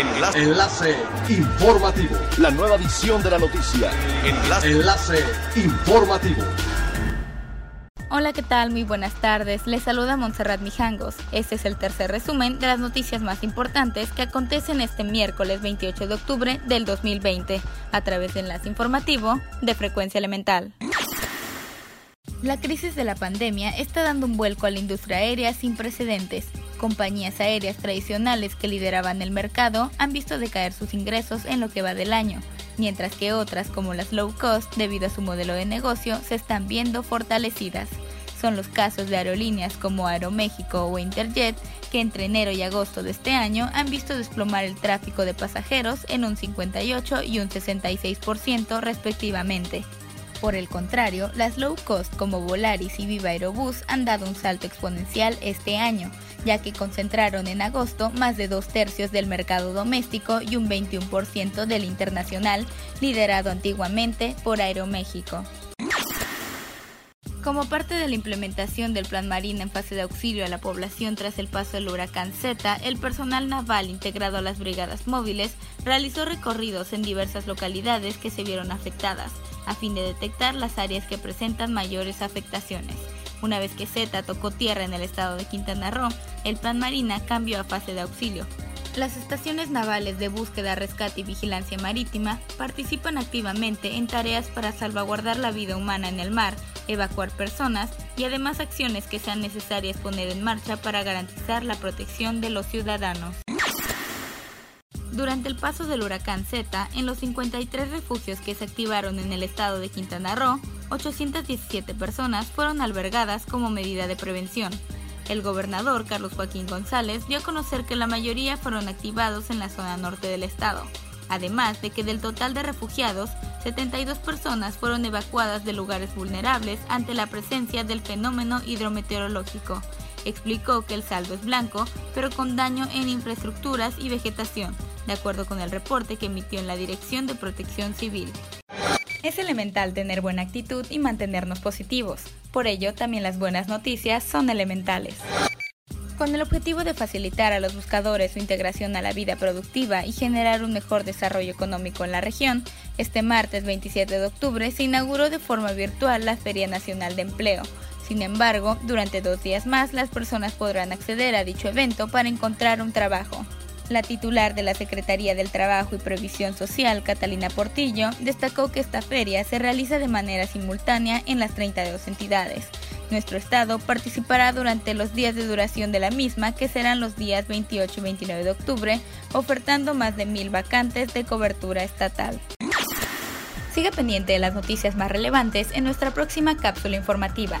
Enlace. Enlace informativo. La nueva edición de la noticia. Enlace. Enlace informativo. Hola, ¿qué tal? Muy buenas tardes. Les saluda Montserrat Mijangos. Este es el tercer resumen de las noticias más importantes que acontecen este miércoles 28 de octubre del 2020 a través de Enlace Informativo de Frecuencia Elemental. La crisis de la pandemia está dando un vuelco a la industria aérea sin precedentes. Compañías aéreas tradicionales que lideraban el mercado han visto decaer sus ingresos en lo que va del año, mientras que otras como las low cost, debido a su modelo de negocio, se están viendo fortalecidas. Son los casos de aerolíneas como Aeroméxico o Interjet, que entre enero y agosto de este año han visto desplomar el tráfico de pasajeros en un 58 y un 66% respectivamente. Por el contrario, las low cost como Volaris y Viva Aerobús han dado un salto exponencial este año, ya que concentraron en agosto más de dos tercios del mercado doméstico y un 21% del internacional, liderado antiguamente por Aeroméxico. Como parte de la implementación del Plan Marina en fase de auxilio a la población tras el paso del huracán Z, el personal naval integrado a las brigadas móviles realizó recorridos en diversas localidades que se vieron afectadas, a fin de detectar las áreas que presentan mayores afectaciones. Una vez que Z tocó tierra en el estado de Quintana Roo, el Plan Marina cambió a fase de auxilio, las estaciones navales de búsqueda, rescate y vigilancia marítima participan activamente en tareas para salvaguardar la vida humana en el mar, evacuar personas y además acciones que sean necesarias poner en marcha para garantizar la protección de los ciudadanos. Durante el paso del huracán Z, en los 53 refugios que se activaron en el estado de Quintana Roo, 817 personas fueron albergadas como medida de prevención. El gobernador Carlos Joaquín González dio a conocer que la mayoría fueron activados en la zona norte del estado, además de que del total de refugiados, 72 personas fueron evacuadas de lugares vulnerables ante la presencia del fenómeno hidrometeorológico. Explicó que el saldo es blanco, pero con daño en infraestructuras y vegetación, de acuerdo con el reporte que emitió en la Dirección de Protección Civil. Es elemental tener buena actitud y mantenernos positivos. Por ello, también las buenas noticias son elementales. Con el objetivo de facilitar a los buscadores su integración a la vida productiva y generar un mejor desarrollo económico en la región, este martes 27 de octubre se inauguró de forma virtual la Feria Nacional de Empleo. Sin embargo, durante dos días más las personas podrán acceder a dicho evento para encontrar un trabajo. La titular de la Secretaría del Trabajo y Previsión Social, Catalina Portillo, destacó que esta feria se realiza de manera simultánea en las 32 entidades. Nuestro estado participará durante los días de duración de la misma, que serán los días 28 y 29 de octubre, ofertando más de mil vacantes de cobertura estatal. Siga pendiente de las noticias más relevantes en nuestra próxima cápsula informativa.